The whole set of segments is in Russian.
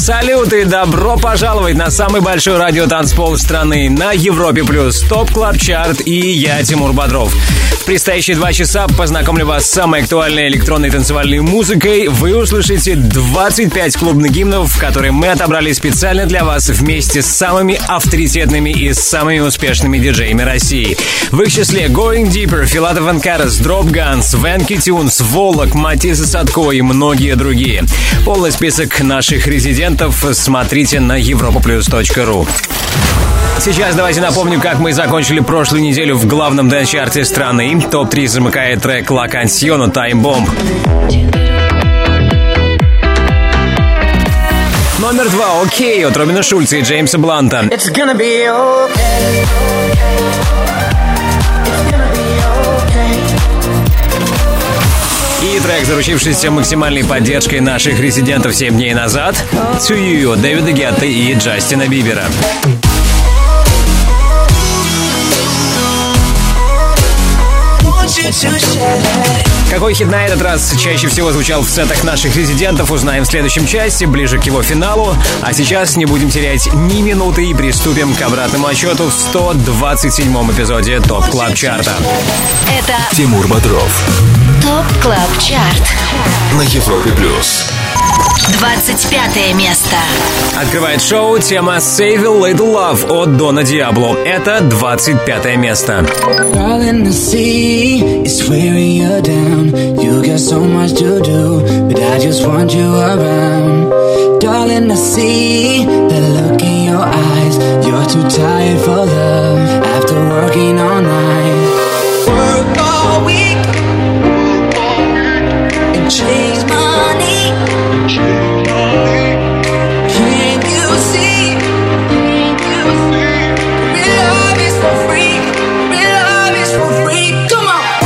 Салют и добро пожаловать на самый большой радиотанцпол страны на Европе Плюс, Top Club Chart и я, Тимур Бодров. В предстоящие два часа познакомлю вас с самой актуальной электронной танцевальной музыкой. Вы услышите 25 клубных гимнов, которые мы отобрали специально для вас вместе с самыми авторитетными и самыми успешными диджеями России. В их числе Going Deeper, Filatov & Karas, Dropgun, Swanky Tunes, Volac, Matisse & Sadko и многие другие. Полный список наших резидентов смотрите на europaplus.ru. Сейчас давайте напомню, как мы закончили прошлую неделю в главном dance-чарте страны. Топ-3 замыкает трек «Ла Кансьона» «Time Bomb». Номер два «OK» от Робина Шульца и Джеймса Бланта. It's gonna be okay. Трек, заручившийся максимальной поддержкой наших резидентов 7 дней назад, «To You» Дэвида Гетта и Джастина Бибера. Какой хит на этот раз чаще всего звучал в сетах наших резидентов, узнаем в следующем часе, ближе к его финалу. А сейчас не будем терять ни минуты и приступим к обратному отсчету в 127-м эпизоде Top Club Chart'а. Это Тимур Бодров ТОП КЛАБ ЧАРТ. на Европе Плюс. 25 место. Открывает шоу тема Save a Little Love от Дона Диабло. Это 25 место. Darling, the sea is wearing you down. You got so much to do, but I just want you around. Darling, I see the look in your eyes. You're too tired for love after working all night. Chase money. Can't you see? Real love is for free. Real love is for free. Come on.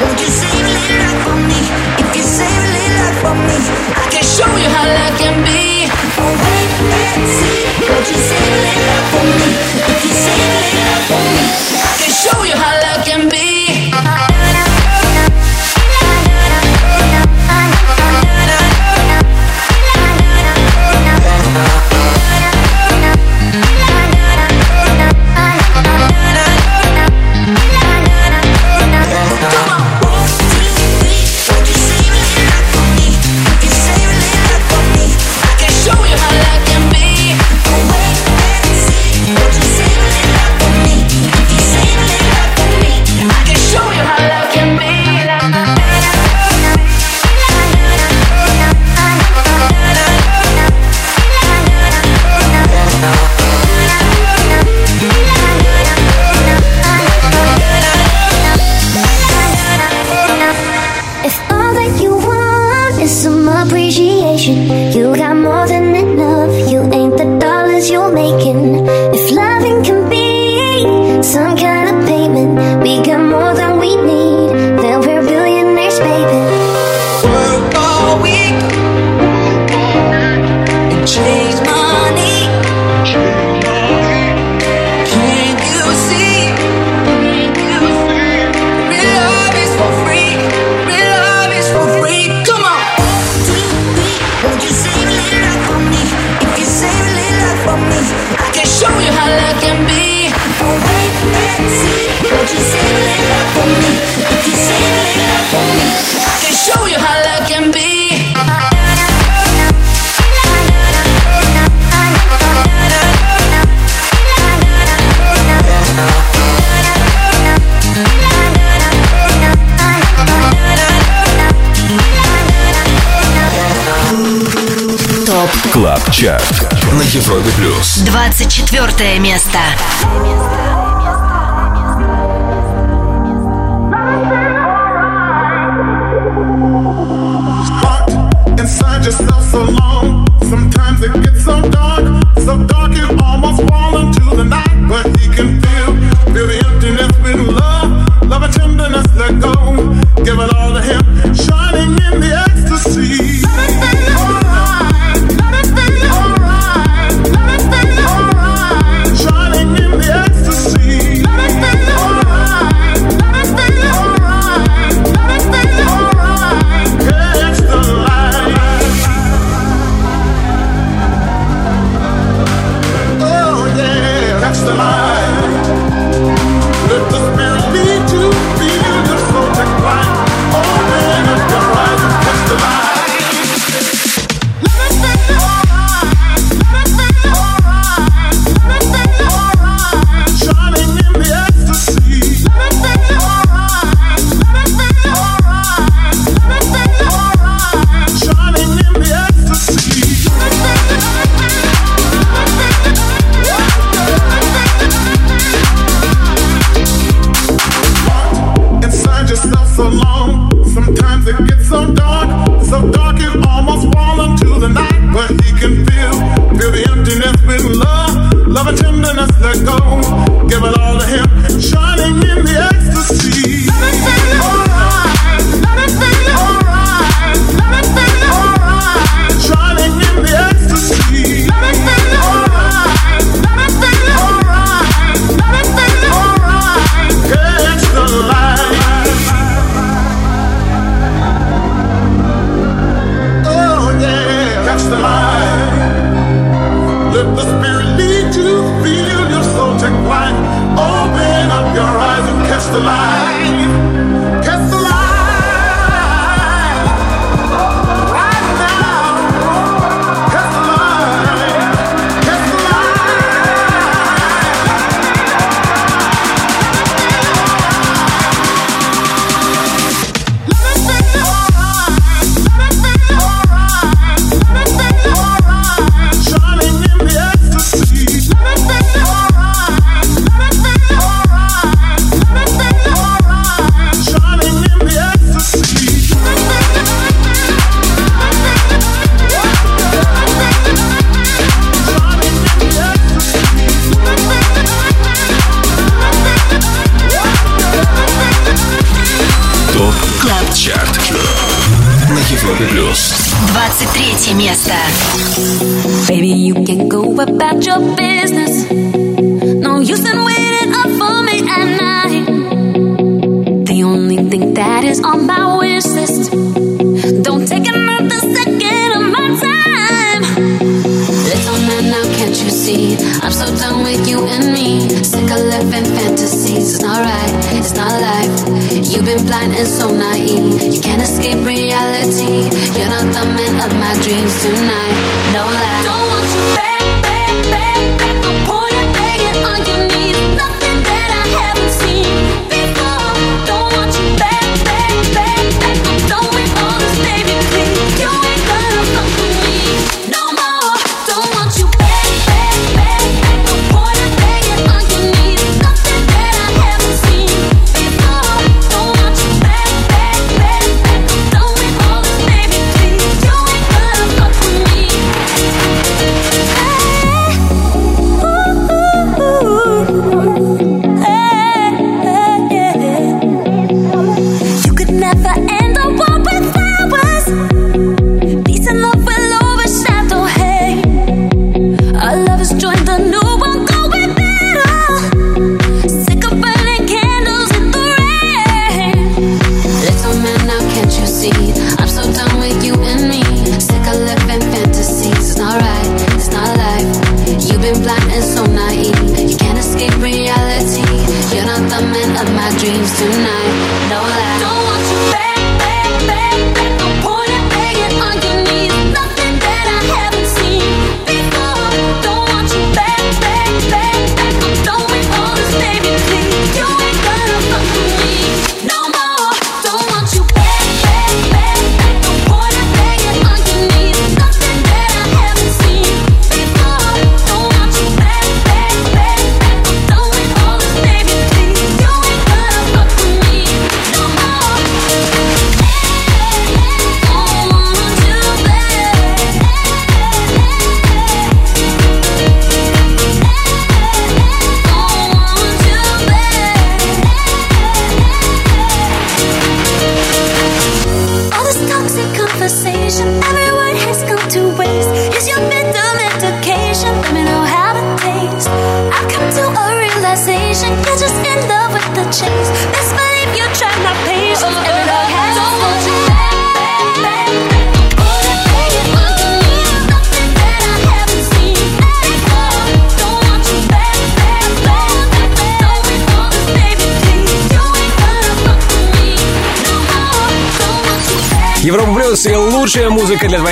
Won't you save a little for me? If you save a little for me, I can show you how love can be. oh wait and see. Won't you save a little Европе Плюс. 24 место.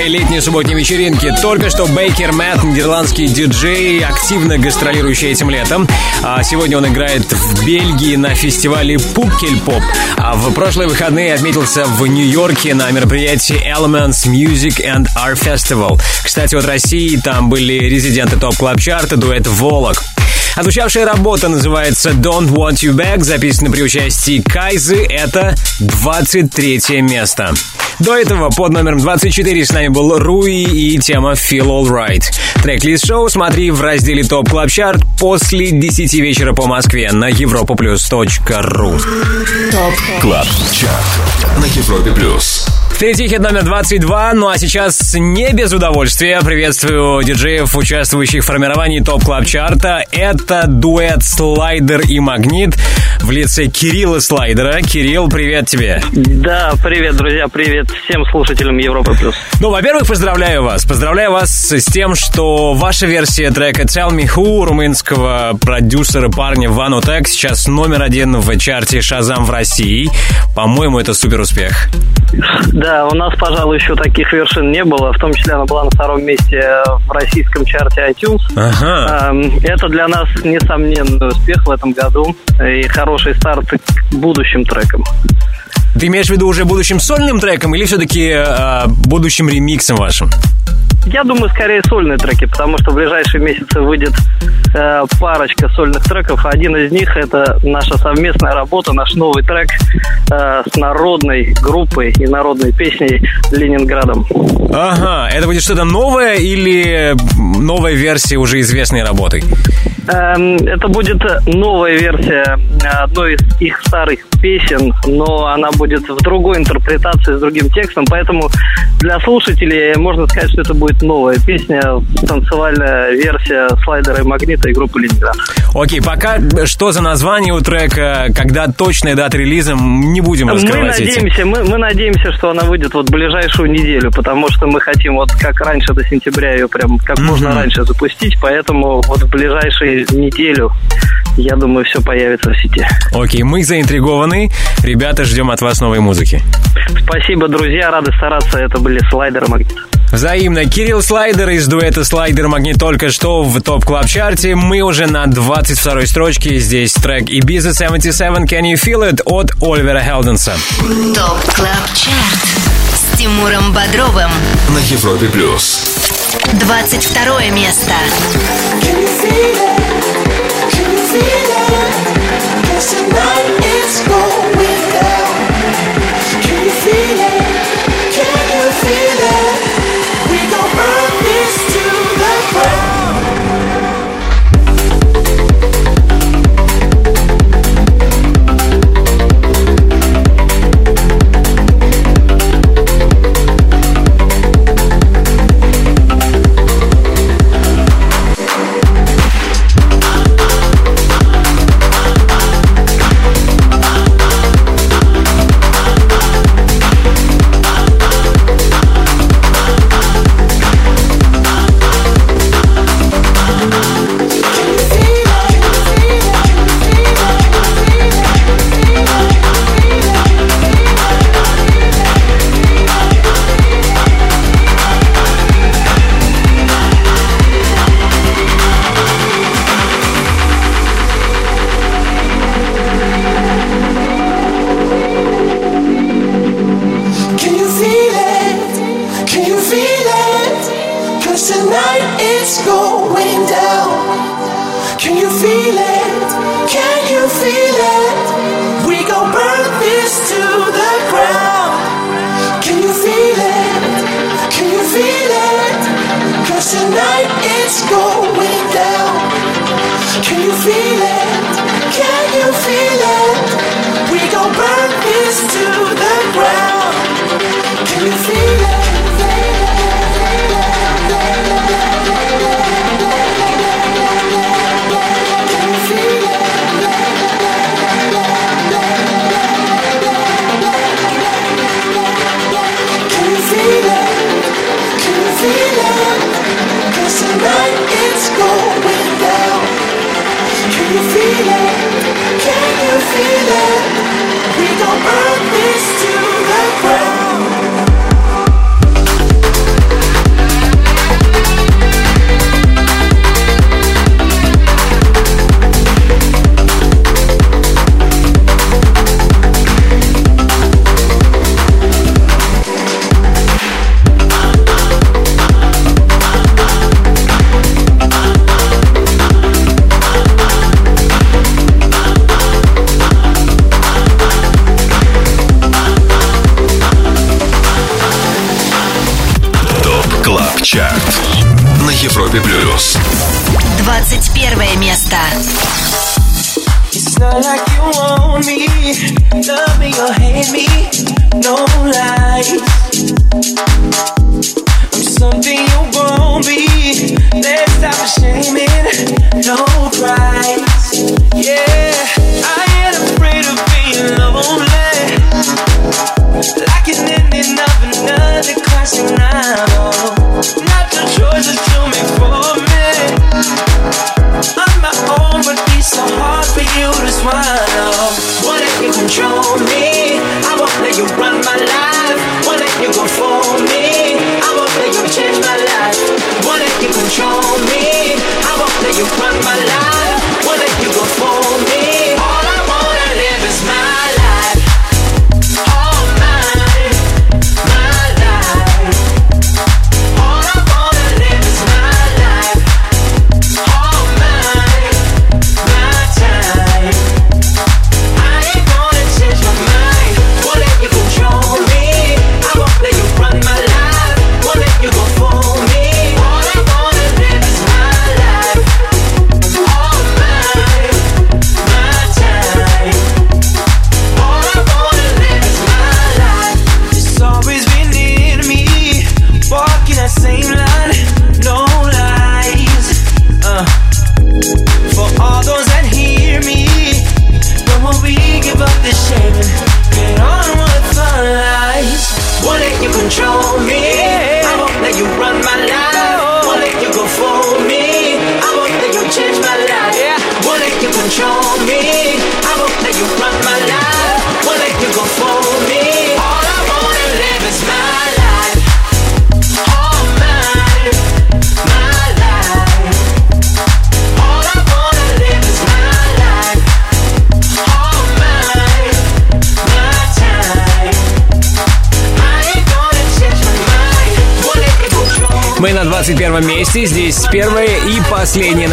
Твоей летней субботней вечеринки. Только что Бейкер Мэтт, нидерландский диджей, активно гастролирующий этим летом. А сегодня он играет в Бельгии на фестивале Пукель Поп. А в прошлые выходные отметился в Нью-Йорке на мероприятии Elements Music and Art Festival. Кстати, от России там были резиденты топ клаб чарта дуэт «Волок». Отзвучавшая работа называется Don't Want You Back, записана при участии Кайзы. Это 23 место. До этого под номером 24 с нами был Руи и тема Feel Alright. Трек-лист шоу смотри в разделе Top Club Chart после 10 вечера по Москве на europaplus.ru Top Club Chart на Европе Плюс. Впереди хит номер 22, ну а сейчас не без удовольствия приветствую диджеев, участвующих в формировании Top Club Chart а Это дуэт Слайдер и Магнит. в лице Кирилла Слайдера. Кирилл, привет тебе. Да, привет, друзья, привет всем слушателям Европы+. плюс. Ну, во-первых, поздравляю вас. Поздравляю вас с тем, что ваша версия трека Tell Me Who румынского продюсера парня Ванотек сейчас номер один в чарте Шазам в России. По-моему, это супер успех. Да, у нас, пожалуй, еще таких вершин не было. В том числе она была на втором месте в российском чарте iTunes. Ага. Эм, Это для нас несомненный успех в этом году и хороший старт к будущим трекам. Ты имеешь в виду уже будущим сольным треком или все-таки э, будущим ремиксом вашим? Я думаю, скорее сольные треки, потому что в ближайшие месяцы выйдет э, парочка сольных треков. Один из них это наша совместная работа, наш новый трек э, с народной группой и народной песней Ленинградом. Ага, это будет что-то новое или новая версия уже известной работы? Эм, Это будет новая версия одной из их старых песен, но она будет в другой интерпретации с другим текстом, поэтому для слушателей можно сказать, что это будет новая песня, танцевальная версия слайдера и магнита и группы Ленинград. Окей, пока что за название у трека, когда точная дата релиза, не будем Мы раскрывать эти. надеемся, мы, мы надеемся, что она выйдет вот в ближайшую неделю, потому что мы хотим вот как раньше до сентября ее прям как можно раньше запустить, поэтому вот в ближайшую неделю, я думаю, все появится в сети. Окей, мы заинтригованы. Ребята, ждем от вас новой музыки. Спасибо, друзья, рады стараться. Это были слайдеры Магнит. Взаимно. Кирилл Слайдер из дуэта Слайдер Магнит только что в топ клаб чарте Мы уже на 22 строчке. Здесь трек Ibiza 77 Can You Feel It от Оливера Хелденса. ТОП КЛАБ ЧАРТ с Тимуром Бодровым. На Европе плюс. 22 место. Can feeling? Tonight it's going down. Can you feel it?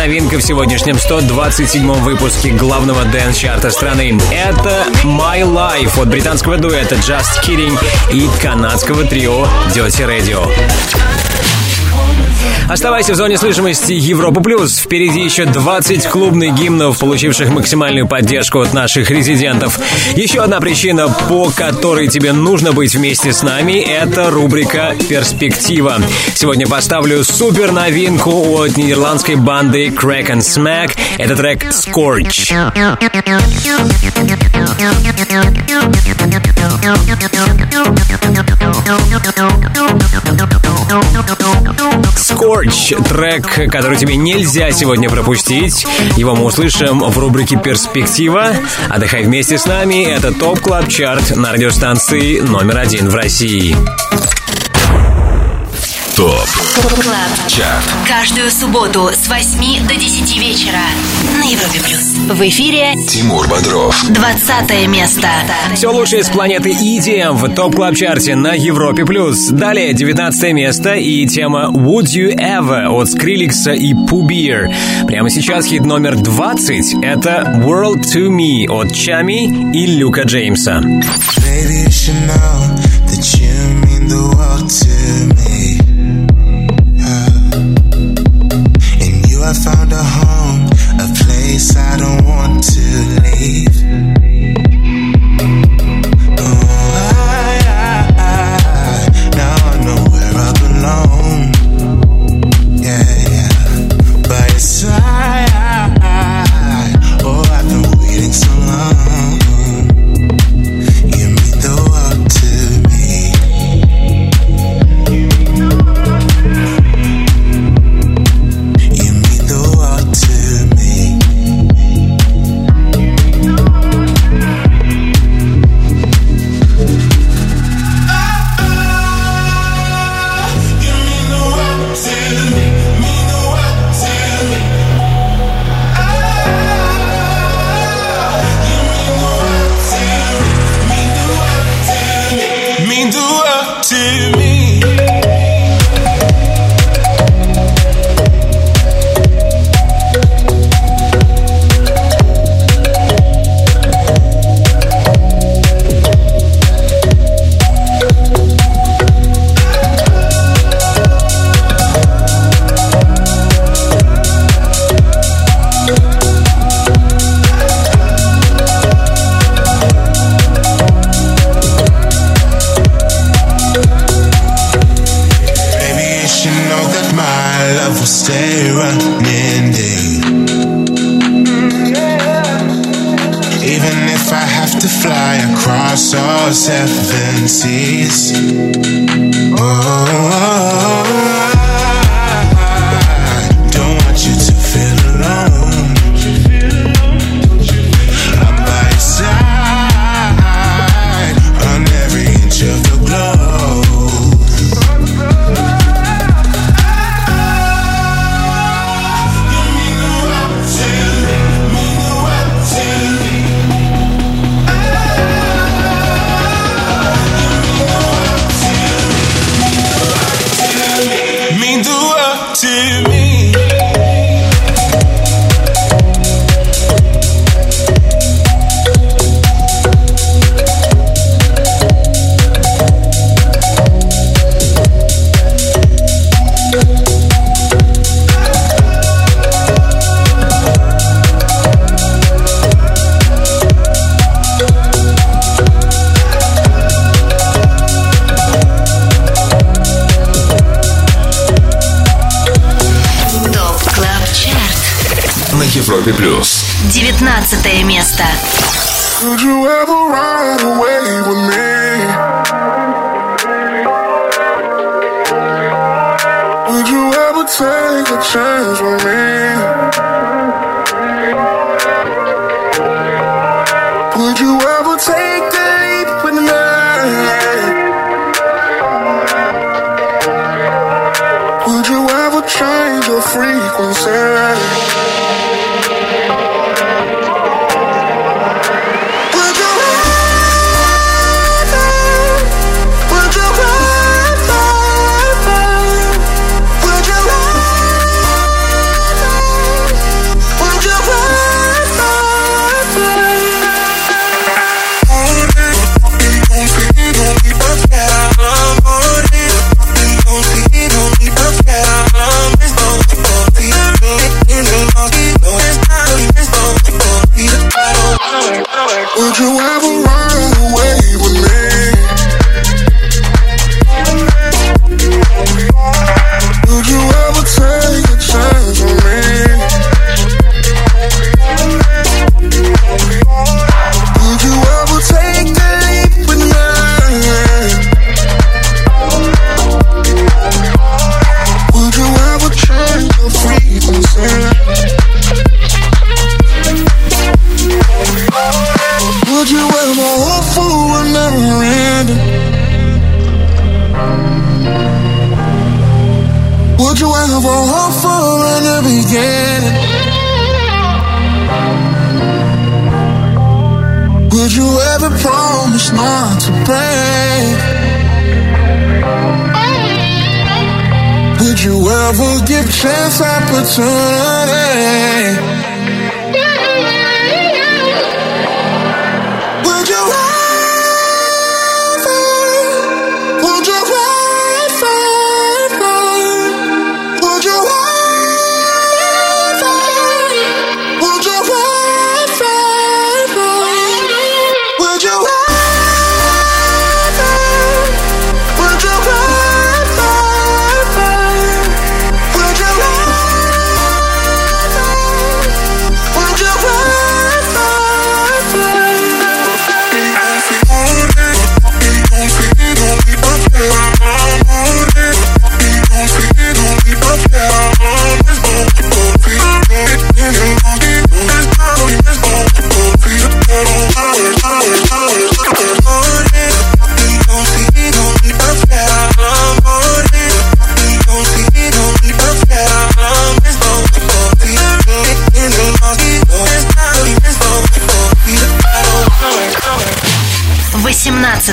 Новинка в сегодняшнем 127-м выпуске главного дэнс-чарта страны. Это My Life от британского дуэта Just Kidding и канадского трио Dirty Radio. Оставайся в зоне слышимости Европа Плюс. Впереди еще 20 клубных гимнов, получивших максимальную поддержку от наших резидентов. Еще одна причина, по которой тебе нужно быть вместе с нами, это рубрика «Перспектива». Сегодня поставлю супер новинку от нидерландской банды Kraak & Smaak. Это трек «Scorch». Scorch — трек, который тебе нельзя сегодня пропустить. Его мы услышим в рубрике «Перспектива». Отдыхай вместе с нами. Это Top Club Chart на радиостанции номер один в России. Top Club Chart Каждую субботу с 8 до 10 вечера на Европе Плюс. В эфире Тимур Бодров. 20 место. Все лучшее с планеты EDM в Top Club Chart е на Европе Плюс. Далее 19 место и тема Would You Ever от Skrillex а и Poo Bear. Прямо сейчас хит номер 20 это World to Me от Чами и Люка Джеймса. Baby, you should know that you mean the world to me.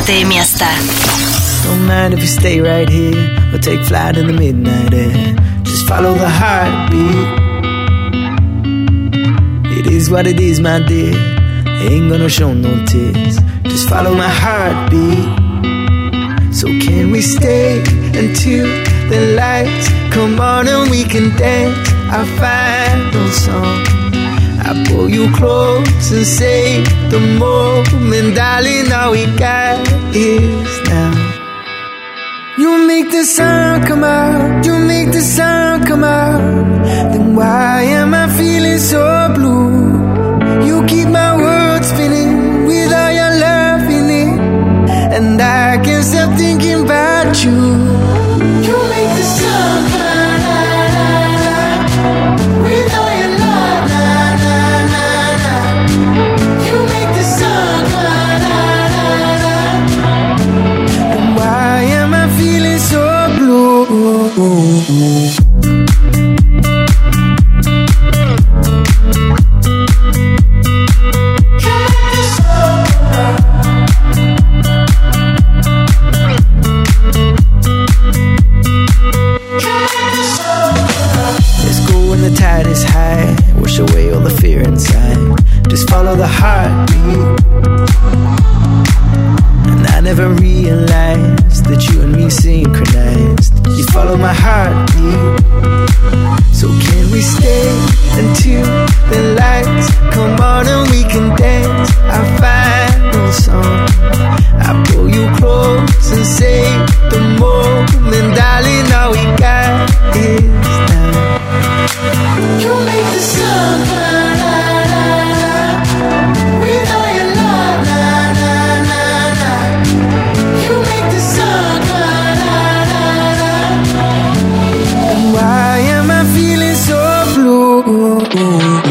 девятое место. Don't mind if you stay right here or take flight in the midnight air. Just follow the heartbeat. It is what it is, my dear. Ain't gonna show no tears. Just follow my heartbeat. So can we stay until the lights come on and we can dance? I'll find no song. I pull you close and say the moment, darling, all we got is now. You make the sound come out, you make the sound come out. Then why am I feeling so? Ooh.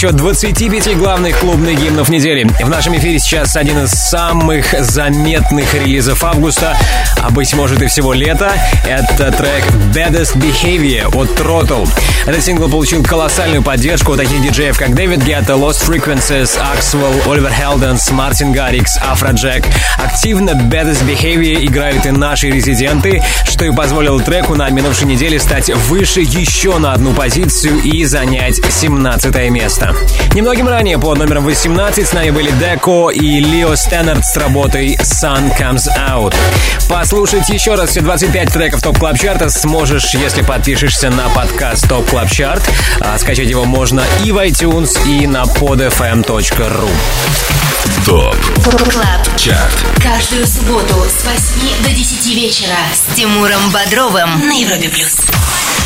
Отчет 25 главных клубных гимнов недели. В нашем эфире сейчас один из самых заметных релизов августа, а быть может и всего лета. Это трек Baddest Behavior от Throttle. Этот сингл получил колоссальную поддержку у таких диджеев, как Дэвид Гетта, Lost Frequencies, Axwell, Оливер Хелденс, Мартин Гаррикс, Афроджек. Активно Baddest Behavior играют и наши резиденты, что и позволило треку на минувшей неделе стать выше еще на одну позицию и занять 17 место. Немногим ранее под номером 18 с нами были Деко и Leo Stannard с работой Sun Comes Out. Послушать еще раз все 25 треков Top Club Chart а сможешь, если подпишешься на подкаст Top Club Chart. А скачать его можно и в iTunes, и на podfm.ru. Top Club Chart Каждую субботу с 8 до 10 вечера с Тимуром Бодровым на Европе+. плюс.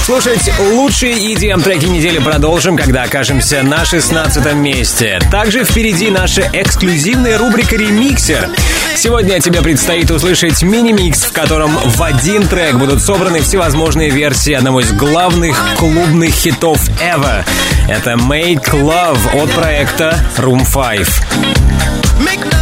Слушать лучшие EDM-треки недели продолжим, когда окажемся на 16 месте. Также впереди наша эксклюзивная рубрика «Ремиксер». Сегодня тебе предстоит услышать мини-микс, в котором в один трек будут собраны всевозможные версии одного из главных клубных хитов ever. Это «Make Love» от проекта Room 5.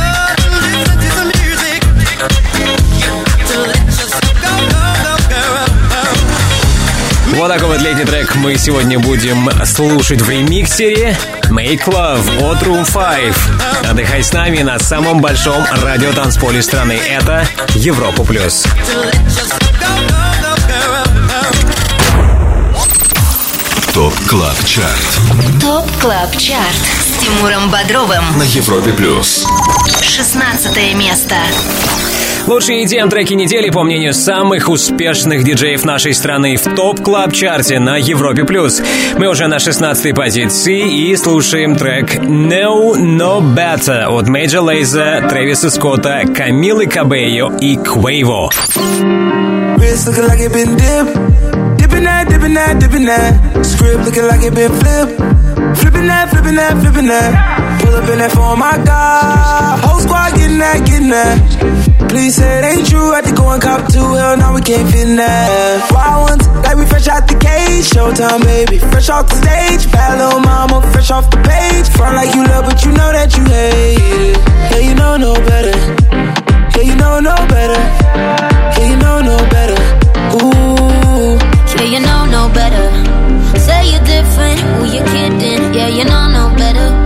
Вот такой вот летний трек мы сегодня будем слушать в ремиксере Make Love от Room 5. Отдыхай с нами на самом большом радиотанцполе страны. Это Европа Плюс. ТОП КЛАБ ЧАРТ ТОП КЛАБ ЧАРТ с Тимуром Бодровым на Европе Плюс. 16 место. Лучшие EDM треки недели, по мнению самых успешных диджеев нашей страны в топ клаб чарте на Европе+. плюс. Мы уже на 16 позиции и слушаем трек No No Better от Major Lazer, Трэвиса Скотта, Камилы Кабейо и Квейво. Script looking like it been flipped. Flipping that, flipping that, flipping that. Pull up in that phone, my God. Whole squad getting that, getting that. Please say it ain't true. Had to go and cop two. Hell, now we can't fit in that. Wild ones, like we fresh out the cage. Showtime, baby. Fresh off the stage. Bad little mama, fresh off the page. Front like you love, but you know that you hate it. Yeah, you know no better. Yeah, you know no better. Yeah, you know no better. Ooh. Yeah, you know no better. Say you're different. Who you kidding? Yeah, you know no better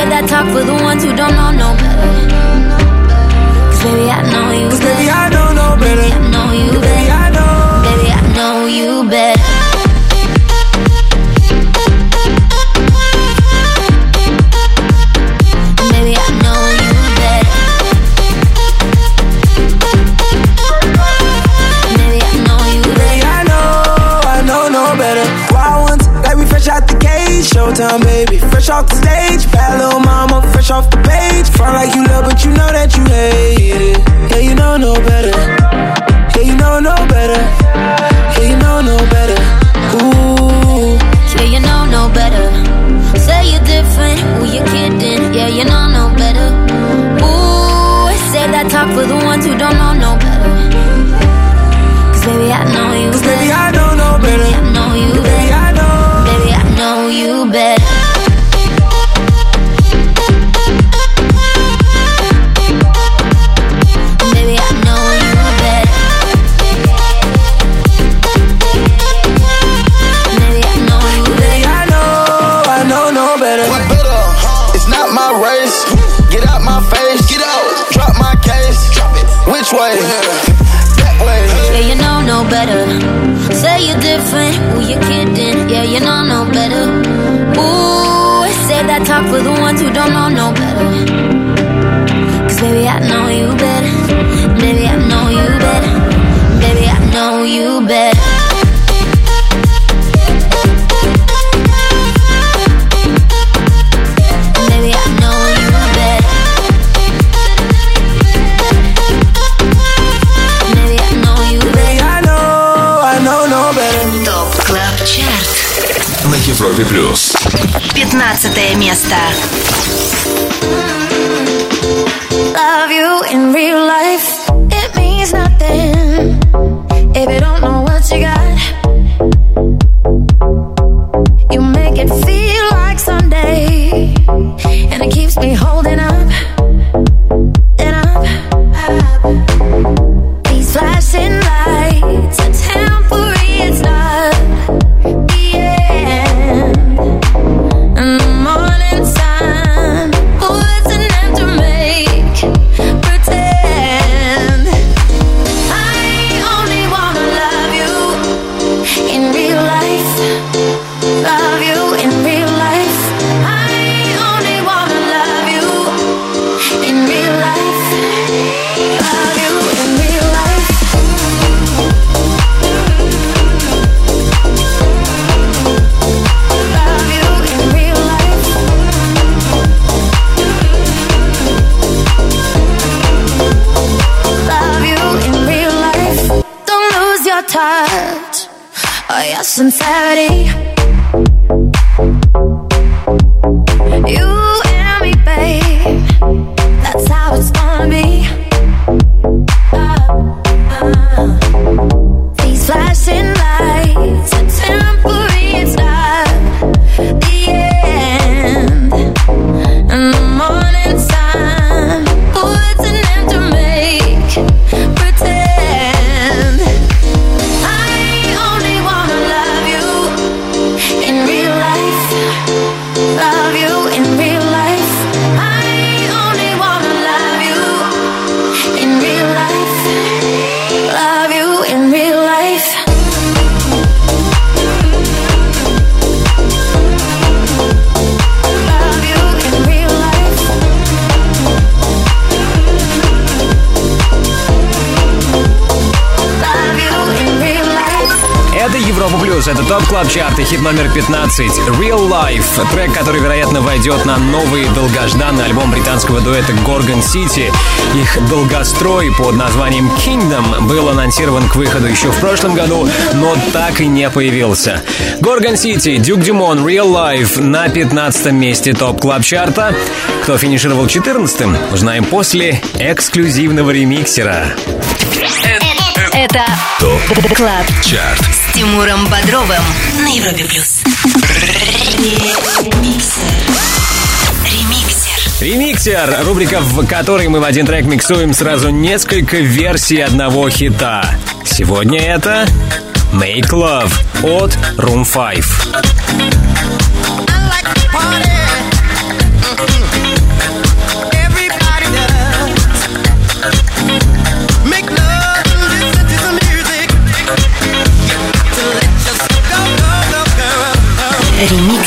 save that talk for the ones who don't know no better. Cause baby, I know you better. Baby, I don't know better. Baby, I know you better. Baby, I know you better. showtime, baby. Fresh off the stage you better. Wild ones off the page. Front like you love, but you know that you hate it. Yeah, you know no better. Yeah, you know no better. Yeah, you know no better. Ooh. Yeah, you know no better. Say you're different, who you kidding? Yeah, you know no better. Ooh, say that talk for the ones who don't know no better. Cause baby, I know you Cause better. baby, I don't know no better. Way? That way. Yeah, you know no better. Say you're different, who you kidding? Yeah, you know no better. Ooh, say that talk for the ones who don't know no better. Cause baby, I know you better. Европе плюс. 15 место. love you in real life. It means nothing if you don't know Club Chart и хит номер 15 Real Life, трек, который, вероятно, войдет на новый долгожданный альбом британского дуэта Gorgon City. Их долгострой под названием Kingdom был анонсирован к выходу еще в прошлом году, но так и не появился. Gorgon City, Duke Dumont, Real Life на 15 месте Top Club Chart а. Кто финишировал 14-м, узнаем после эксклюзивного ремиксера. Это ТОП КЛАБ ЧАРТ. с Тимуром Бодровым на Европе плюс. Ремиксер. Ремиксер, рубрика, в которой мы в один трек миксуем сразу несколько версий одного хита. Сегодня это Make Love от Room 5. Remix.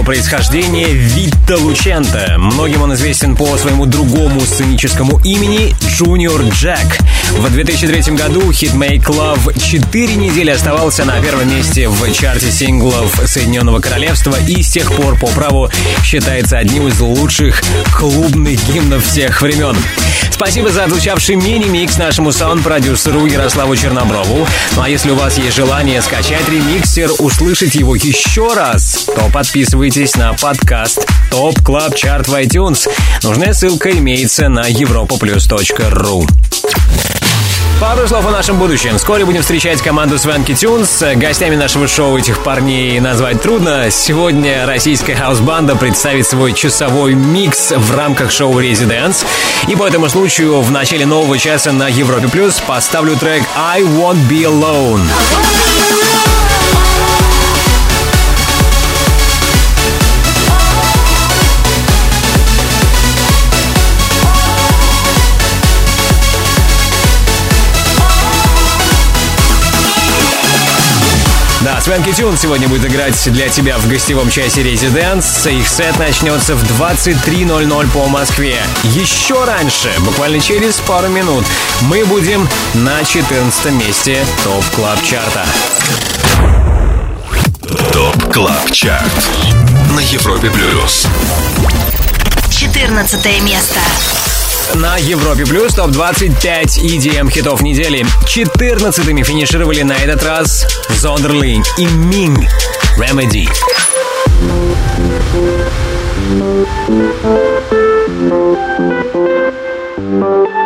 Итальянского происхождения Витта Лученто. Многим он известен по своему другому сценическому имени Junior Jack. В 2003 году хит Make Love 4 недели оставался на первом месте в чарте синглов Соединенного Королевства и с тех пор по праву считается одним из лучших клубных гимнов всех времен. Спасибо за отзвучавший мини-микс нашему саунд-продюсеру Ярославу Черноброву. Ну а если у вас есть желание скачать ремиксер, услышать его еще раз, то подписывайтесь на подкаст Top Club Chart в iTunes. Нужная ссылка имеется на europaplus.ru. Пару слов о нашем будущем. Вскоре будем встречать команду Swanky Tunes. Гостями нашего шоу этих парней назвать трудно. Сегодня российская хаус-банда представит свой часовой микс в рамках шоу Residents. И по этому случаю в начале нового часа на Европе Плюс поставлю трек I Won't Be Alone. Да, Swanky Tunes сегодня будет играть для тебя в гостевом часе Residents. Их сет начнется в 23.00 по Москве. Еще раньше, буквально через пару минут, мы будем на 14 месте Top Club Chart а. Top Club Chart на Европе Плюс. 14 место. На Европе Плюс ТОП-25 EDM хитов недели. 14-ми финишировали на этот раз Zonderling и Mingue Remedy. Heal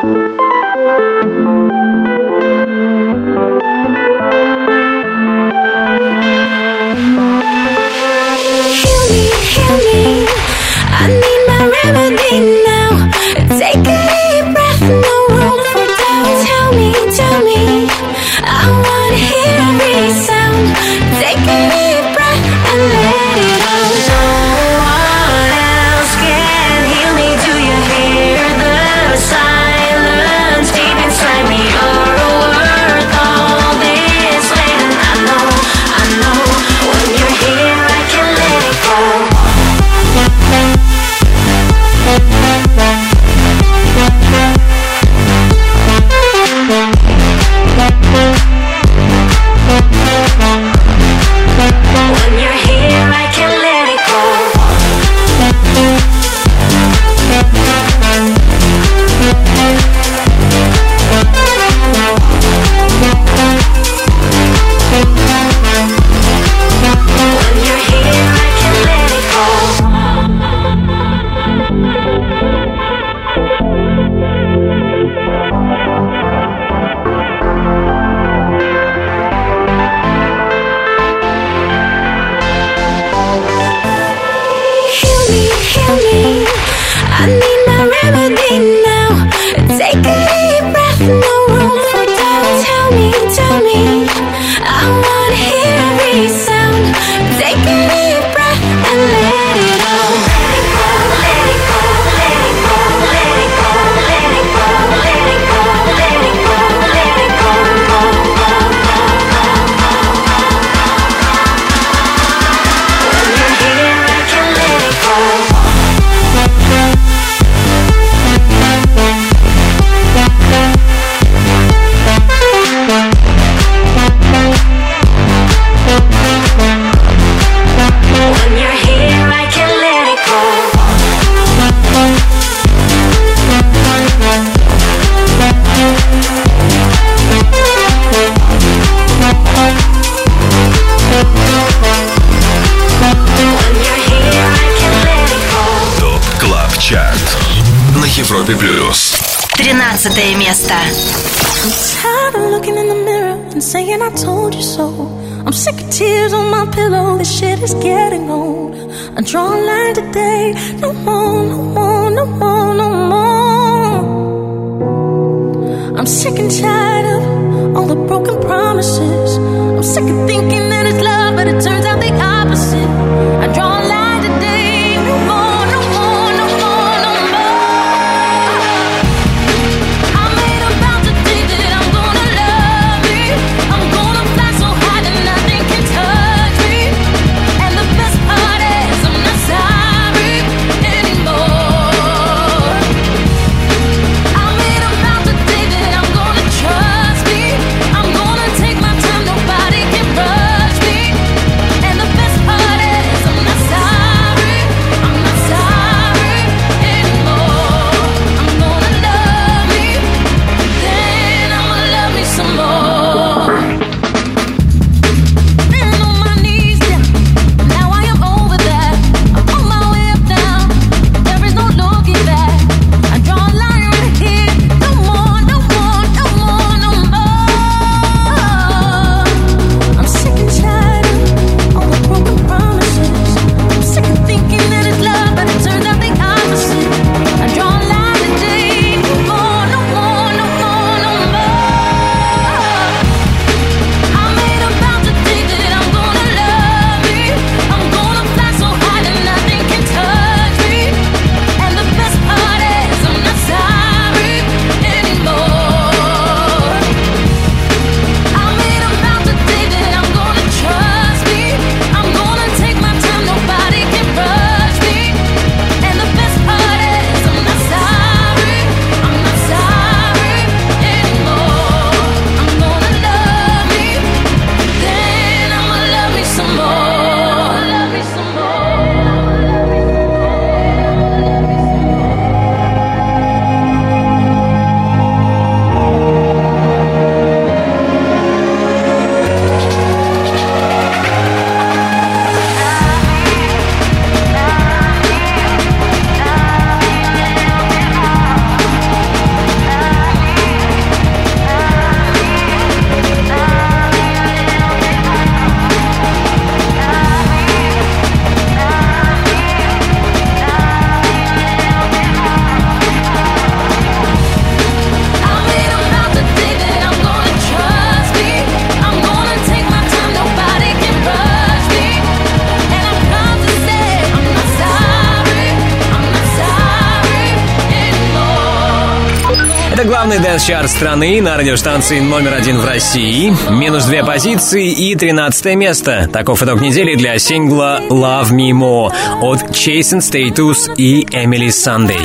dance -чарт страны на радиостанции номер один в России. Минус две позиции и тринадцатое место. Таков итог недели для сингла «Love Me More» от Chase & Status и Emeli Sandé.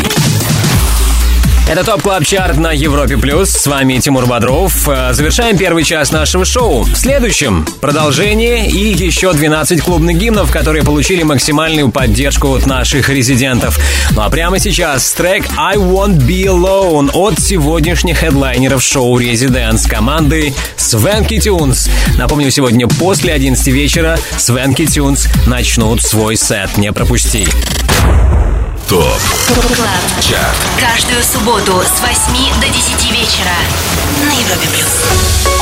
Это Top Club Chart на Европе Плюс. С вами Тимур Бодров. Э, завершаем первый час нашего шоу. В следующем продолжение и еще 12 клубных гимнов, которые получили максимальную поддержку от наших резидентов. Ну а прямо сейчас трек I Won't Be Alone от сегодняшних хедлайнеров шоу Residents команды Свенки Тюнс. Напомню, сегодня после 11 вечера Свенки Тюнс начнут свой сет. Не пропусти. ТОП Каждую субботу с 8 до 10 вечера на Европе плюс.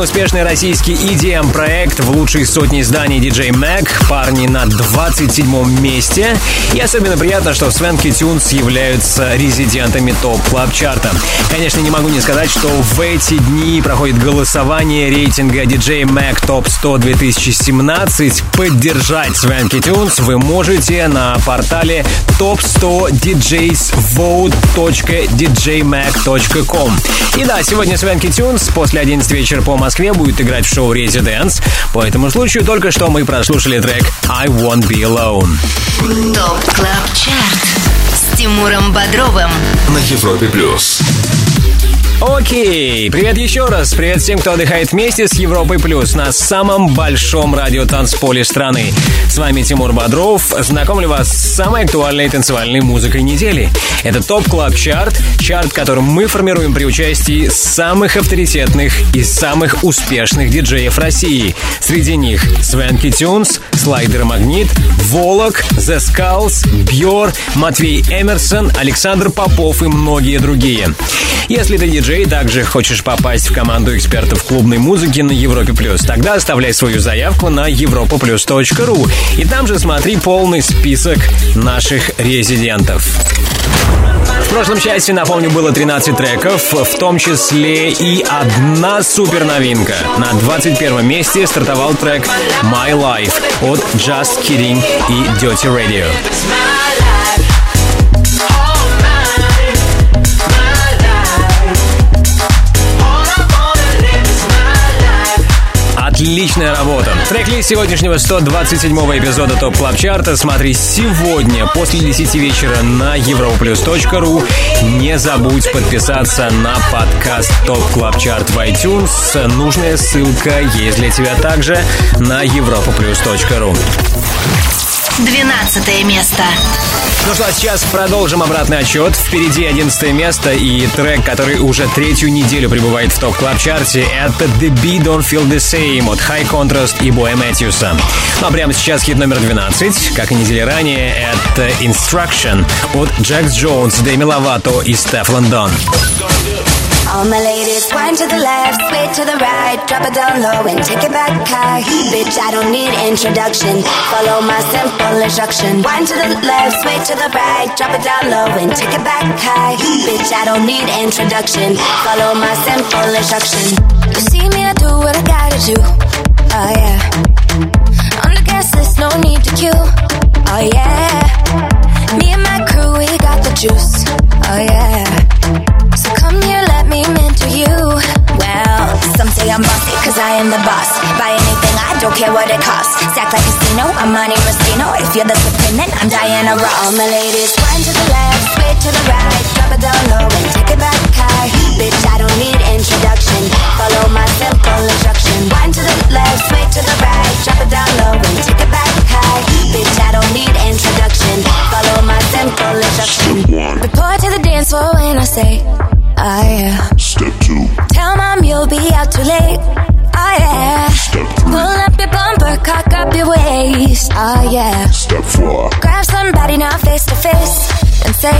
Самый успешный российский EDM-проект в лучшей сотне изданий DJ Mag. Парни на 27 месте. И особенно приятно, что Свенки Тюнс являются резидентами топ клаб чарта Конечно, не могу не сказать, что в эти дни проходит голосование рейтинга DJ Mag Top 100 2017. Поддержать Свенки Тюнс вы можете на портале top100djsvote.djmag.com. И да, сегодня Swanky Tunes после 11 вечера по Москве будет играть в шоу Residents. По этому случаю только что мы прослушали трек I Won't Be Alone. Top Club Chart с Тимуром Бодровым. На Европе Плюс. Окей, привет еще раз. Привет всем, кто отдыхает вместе с Европой Плюс на самом большом радиотанцполе страны. С вами Тимур Бодров. Знакомлю вас с самой актуальной танцевальной музыкой недели. Это Top Club Chart, чарт, которым мы формируем при участии самых авторитетных и самых успешных диджеев России. Среди них Swanky Tunes, Slider Magnit, Волок, The Skulls, Бьор, Матвей Эмерсон, Александр Попов и многие другие. Если ты диджей и также хочешь попасть в команду экспертов клубной музыки на Европе Плюс, тогда оставляй свою заявку на europaplus.ru и там же смотри полный список наших резидентов. В прошлом части, напомню, было 13 треков, в том числе и одна супер новинка. На 21 месте стартовал трек My Life от Just Kidding и Dirty Radio. Отличная работа. Трек-лист сегодняшнего 127-го эпизода Top Club Chart а смотри сегодня после 10 вечера на europaplus.ru. Не забудь подписаться на подкаст Top Club Chart в iTunes. Нужная ссылка есть для тебя также на europaplus.ru. 12 место. Ну что, а сейчас продолжим обратный отсчет. Впереди 11 место и трек, который уже третью неделю пребывает в Top Club Chart е это The Beat Don't Feel The Same от High Contrast и Boy Matthews а. Ну а прямо сейчас хит номер 12, как и недели ранее, это Instruction от Джекс Джонс, Дэми Лавато и Стеф Лондон. All my ladies, wind to the left, sway to the right, drop it down low and take it back high. Bitch, I don't need introduction. Follow my simple instruction. Wind to the left, sway to the right, drop it down low and take it back high. Bitch, I don't need introduction. Follow my simple instruction. You see me, I do what I gotta do. Oh yeah. On the gas list, no need to queue. Oh yeah. Me and my crew, we got the juice. Oh yeah. I'm bossy cause I am the boss. Buy anything, I don't care what it costs. Stack like casino, I'm Monte Moschino. If you're the supreme, then I'm Diana Ross. All my ladies, wind to the left, sway to the right, drop it down low and take it back high. Bitch, I don't need introduction. Follow my simple instruction. Wind to the left, sway to the right, drop it down low and take it back high. Bitch, I don't need introduction. Follow my simple instruction. Report to the dance floor when I say, oh yeah. Be out too late. Oh yeah. Pull up your bumper, cock up your waist. Oh yeah. Step four. Grab somebody now face to face and say,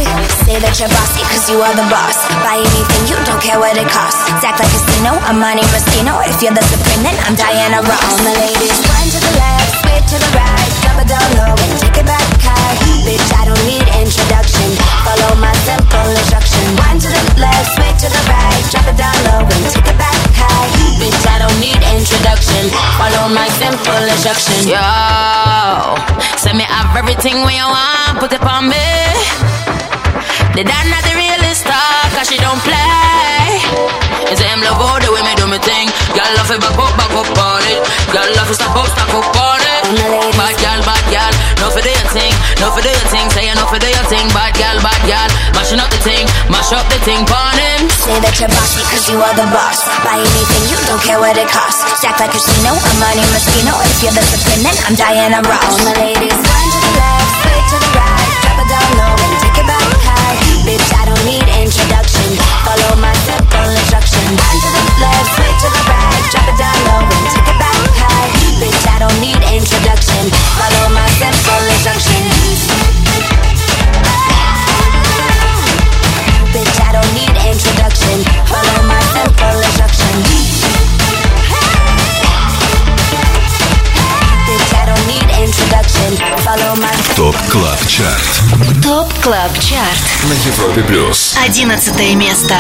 Say that you're bossy cause you are the boss. Buy anything, you don't care what it costs. Stack like casino, I'm Monte Moschino. If you're the supreme, then I'm Diana Ross. All my ladies, wind to the left, to the right, drop it down low and take it back high. Bitch, I don't need introduction. Follow my simple instruction. To the left, to the right, drop it down low and take it back high. Bitch, I don't need introduction. Follow my simple instruction. Yo, send me have everything when you want, put it on me. The dad not the realest star, cause she don't play. You say him love all the way me do me thing. Y'all love it back up, back up on it. Y'all love it stop up, stop up on it. Bad gal, bad gal, no for the your thing, no for the your thing. Say no for the your thing, bad gal, bad gal. Mashing up the thing, mash up the thing, pon him. Say that you're bossy cause you are the boss. Buy anything, you don't care what it costs. Stack like casino, I'm Monte Moschino. If you're the supreme, then I'm Diana Ross. All my ladies, wind to the left, sway to the right, drop it down low introduction. Follow my simple instruction. Wind to the left, sway to the right, drop it down low and take it back high. Bitch, I don't need introduction. Follow my simple instruction. Bitch, I don't need introduction. Follow my simple instruction. ТОП Клаб Чарт ТОП Клаб Чарт. на Европе плюс. 11 место.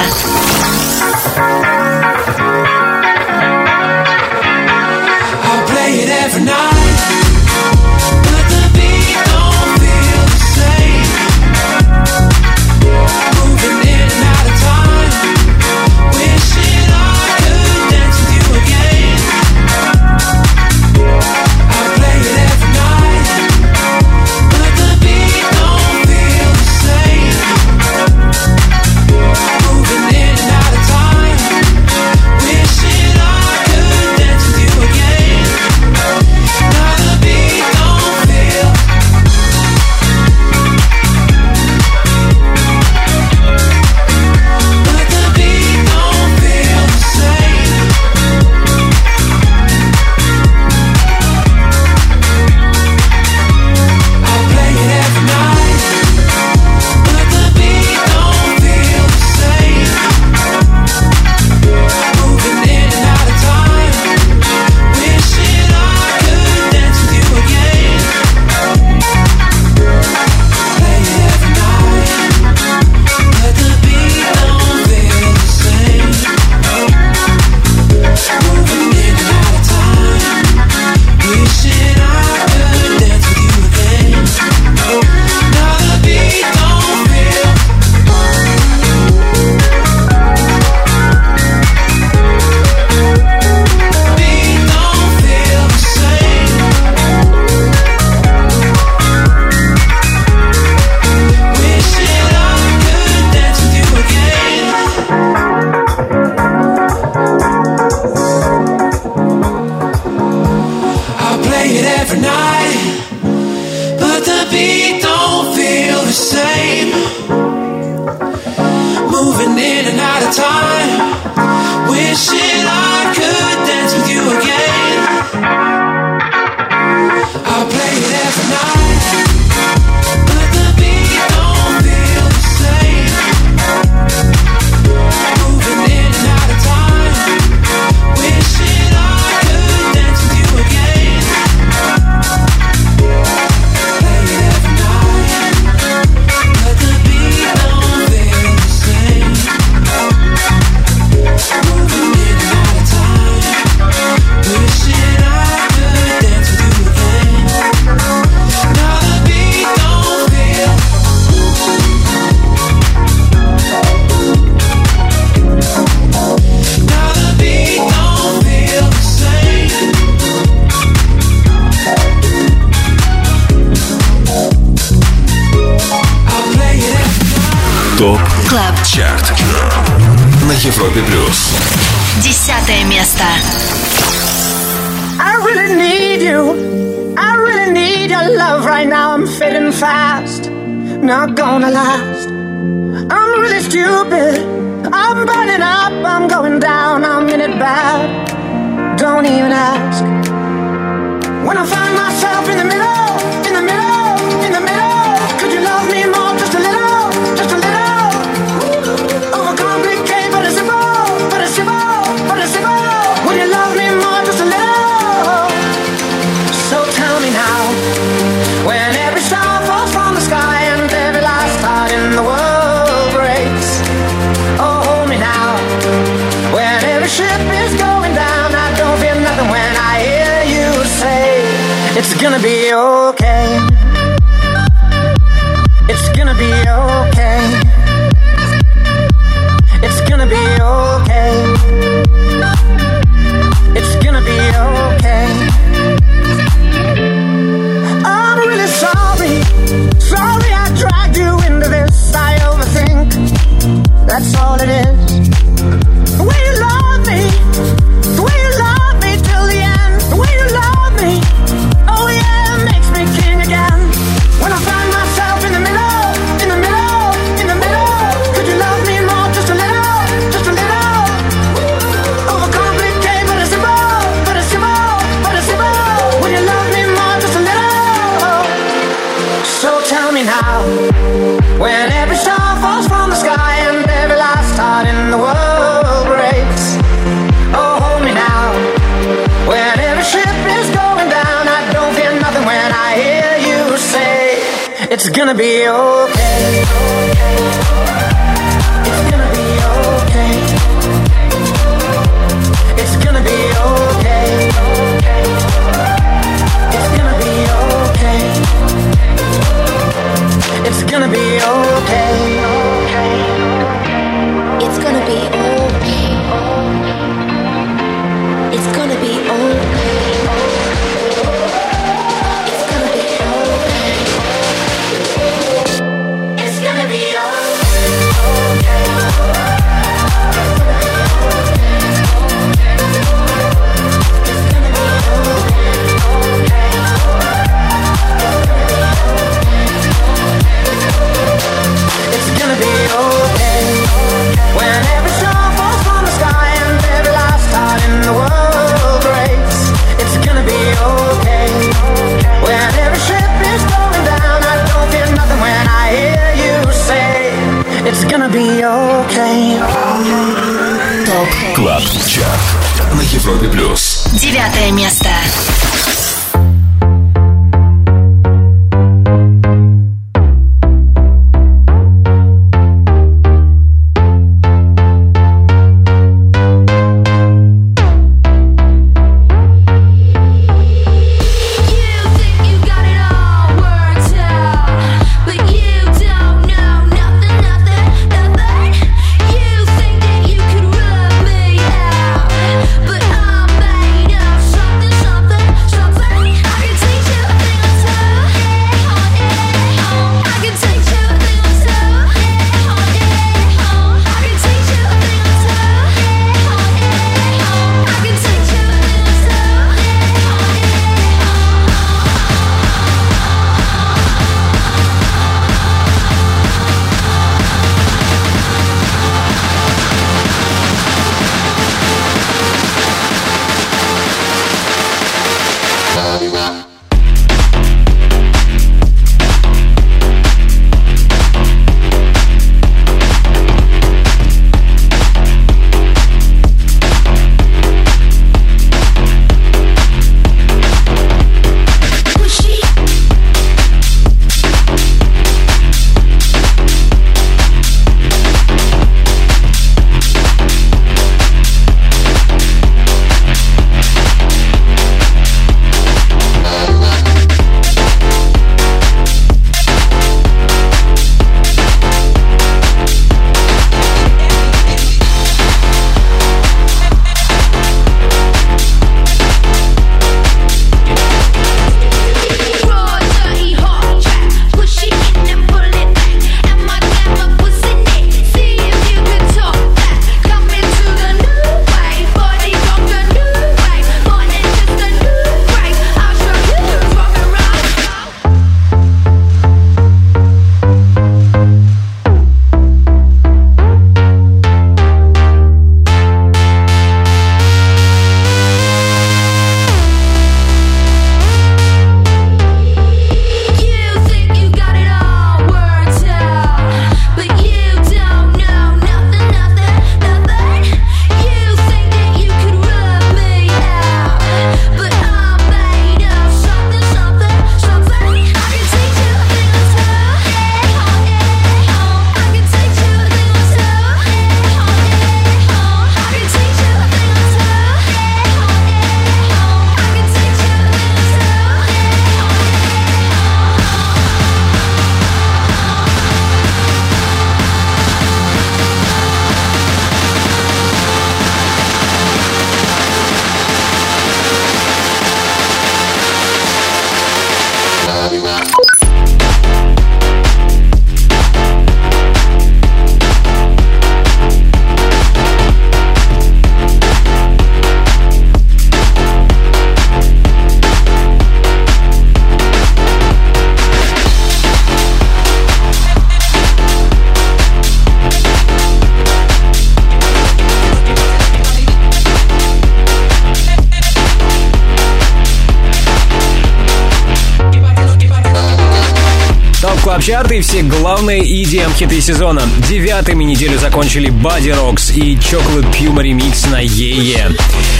Club Chart и все главные EDM хиты сезона. Девятыми неделю закончили Bodyrox и Chocolate Puma ремикс на Yeah Yeah.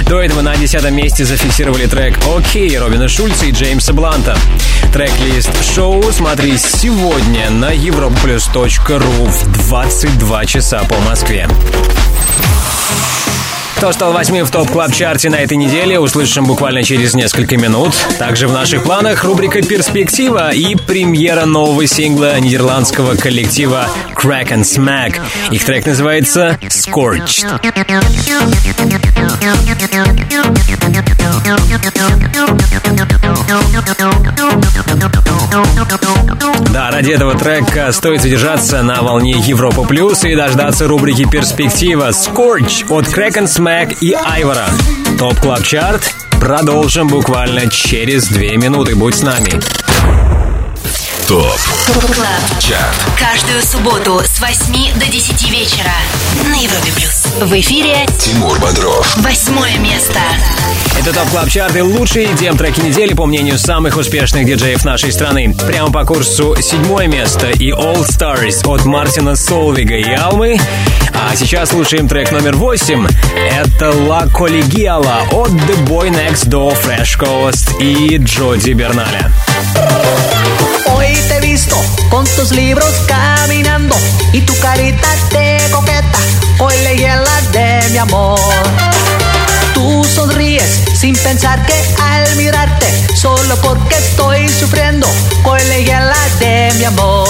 До этого на десятом месте зафиксировали трек «OK» Робина Шульца и Джеймса Бланта. Трек-лист шоу смотри сегодня на europaplus.ru в 22 часа по Москве. Кто стал восьмым в Top Club Chart е на этой неделе, услышим буквально через несколько минут. Также в наших планах рубрика «Перспектива» и премьера нового сингла нидерландского коллектива Crack and Smack. Их трек называется «Scorched». Ради этого трека стоит задержаться на волне Европа Плюс и дождаться рубрики «Перспектива» «Scorch» от and Smack и Айвора. Top Club Chart продолжим буквально через две минуты. Будь с нами. Top Club. Chart Каждую субботу с 8 до 10 вечера на Европе Плюс. В эфире Тимур Бодров восьмое место. Это Top Club Chart и лучшие EDM треки недели по мнению самых успешных диджеев нашей страны. Прямо по курсу седьмое место и All Stars от Мартина Солвига и Алмы. А сейчас слушаем трек номер восемь. Это La Collegiala от The Boy Next Door Fresh Coast и Джоди Берналя. Hoy te he visto con tus libros caminando y tu carita de coqueta. Hoy leí la de mi amor. Tú sonríes sin pensar que al mirarte, solo porque estoy sufriendo, hoy leí la de mi amor.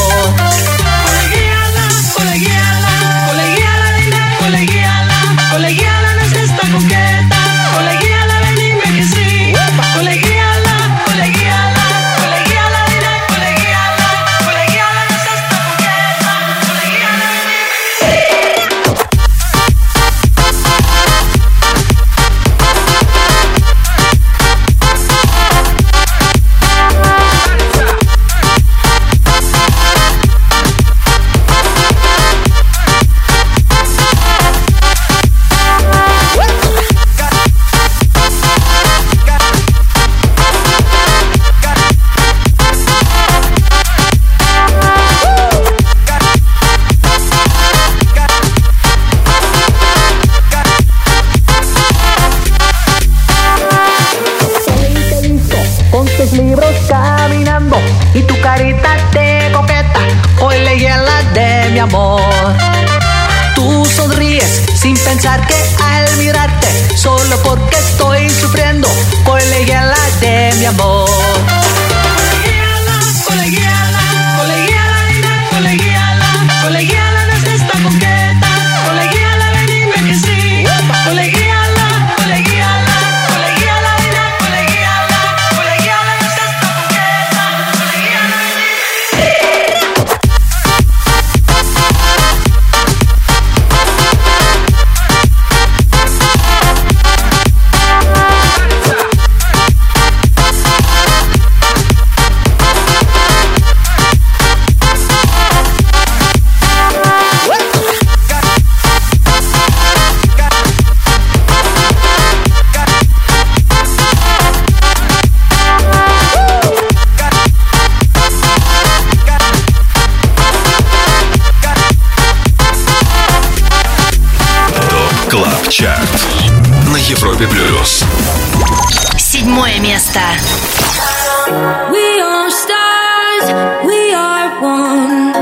We are stars, we are one.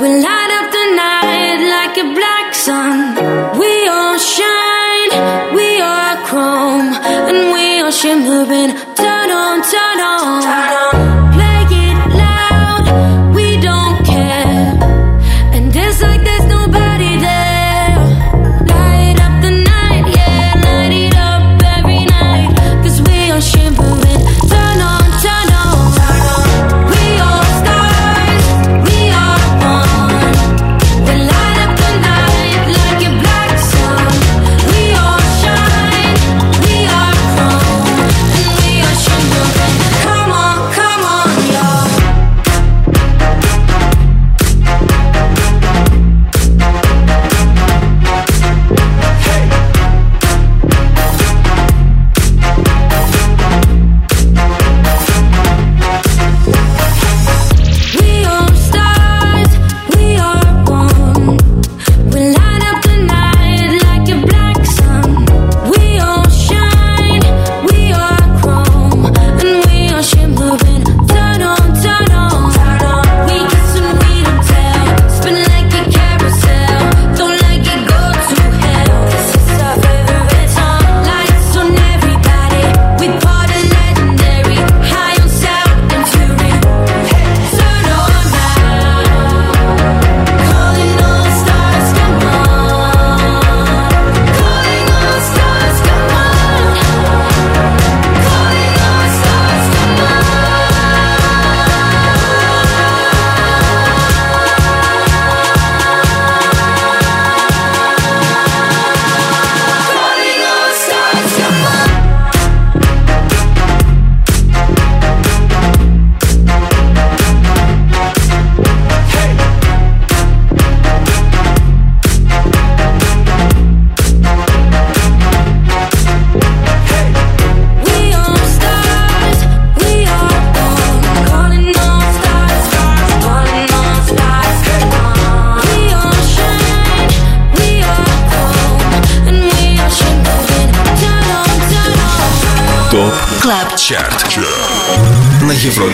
We light up the night like a black sun. We all shine, we are chrome, and we are shimmering.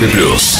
Plus.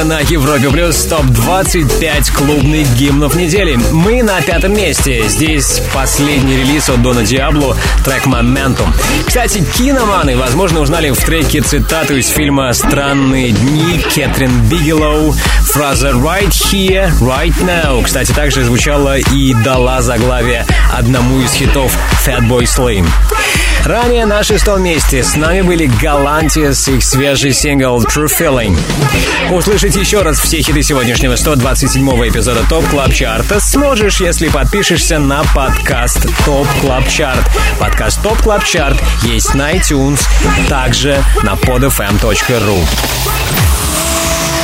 Уикенда на Европе Плюс ТОП-25 клубных гимнов недели. Мы на пятом месте. Здесь последний релиз от Дона Диабло, трек «Momentum». Кстати, киноманы, возможно, узнали в треке цитату из фильма «Странные дни» Кэтрин Бигелоу. Фраза «right here, right now». Кстати, также звучала и дала заглавие одному из хитов Fatboy Slim. Ранее на шестом месте с нами были Galantis и их свежий сингл True Feeling. Услышать еще раз все хиты сегодняшнего 127-го эпизода Top Club Chart а сможешь, если подпишешься на подкаст Top Club Chart. Подкаст Top Club Chart есть на iTunes, также на podfm.ru.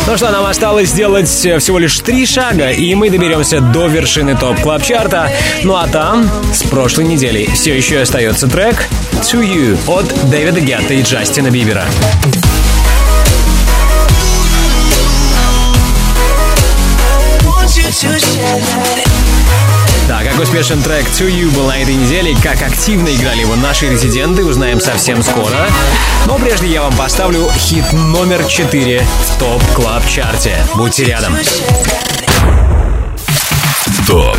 Ну что, нам осталось сделать э, всего лишь три шага, и мы доберемся до вершины Top Club Chart а Ну а там, с прошлой недели, все еще остается трек To You от Дэвида Гетта и Джастина Бибера. Да, как успешен трек To You был на этой неделе, как активно играли его наши резиденты, узнаем совсем скоро. Но прежде я вам поставлю хит номер 4 в Top Club Chart е Будьте рядом. Top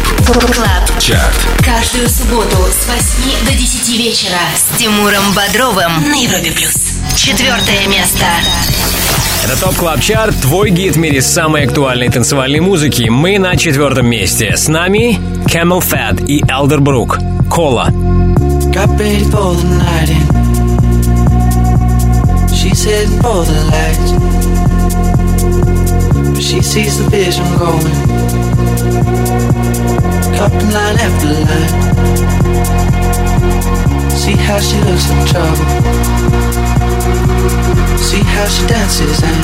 Club. Chart Каждую субботу с 8 до 10 вечера с Тимуром Бодровым на Европе Плюс. Четвертое место. Это Top Club Chart, твой гид в мире самой актуальной танцевальной музыки. Мы на четвертом месте. С нами CamelPhat и Elderbrook. Cola. See how she looks in trouble. How she dances and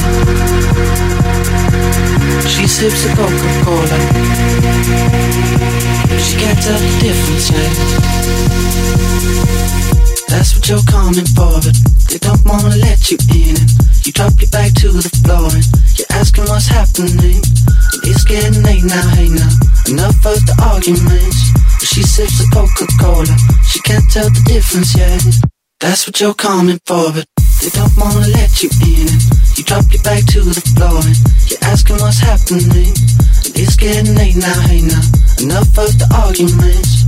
she sips the Coca-Cola. She can't tell the difference yet. That's what you're coming for, but they don't wanna let you in. And you drop your back to the floor and you're asking what's happening. And it's getting late now, hey now. Enough of the arguments. But she sips the Coca-Cola. She can't tell the difference yet. That's what you're coming for, but they don't wanna let you in. You drop your back to the floor and you're asking what's happening. And it's getting late now, hey now. Enough of the arguments.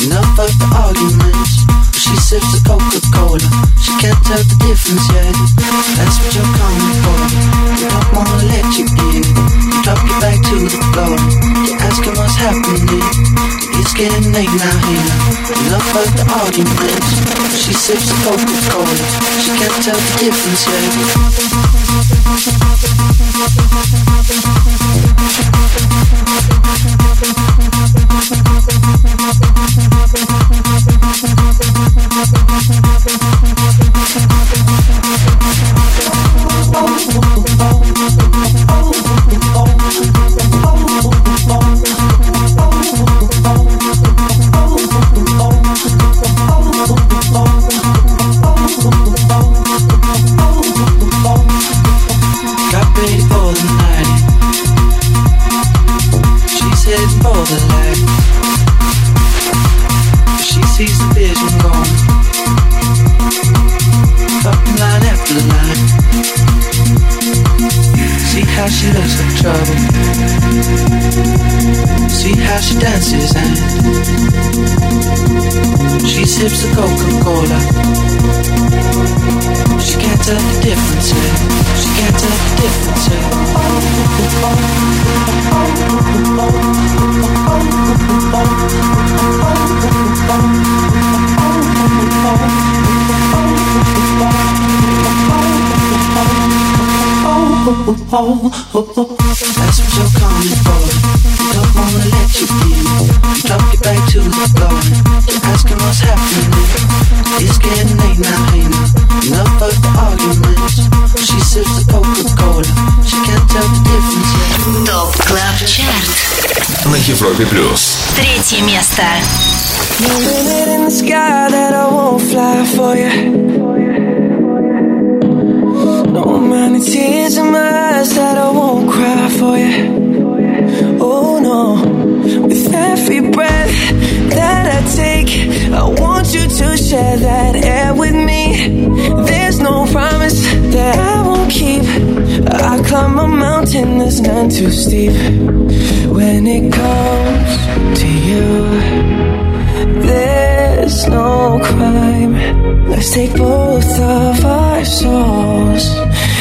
Enough of the arguments. She sips a Coca-Cola. She can't tell the difference yet. That's what you're coming for. You don't wanna let you in. You drop your back to the floor. You're asking what's happening. It's getting late now here. Enough of the arguments. She sips a Coca-Cola. She can't tell the difference yet thank you That's what you're coming for. Don't wanna let you in. Drop you back to the floor. Asking what's happening. It's getting late now, ain't it? Enough of the arguments. She sips the Coca-Cola. She can't tell the difference. yet. ТОП Клаб Чарт. На Европе плюс. Третье место. No limit in the sky that I won't fly for you. No of tears in my eyes that I won't cry for you. Oh no, with every breath that I take, I want you to share that air with me. There's no promise that I won't keep. I climb a mountain that's none too steep. When it comes to you. There's no crime. Let's take both of our souls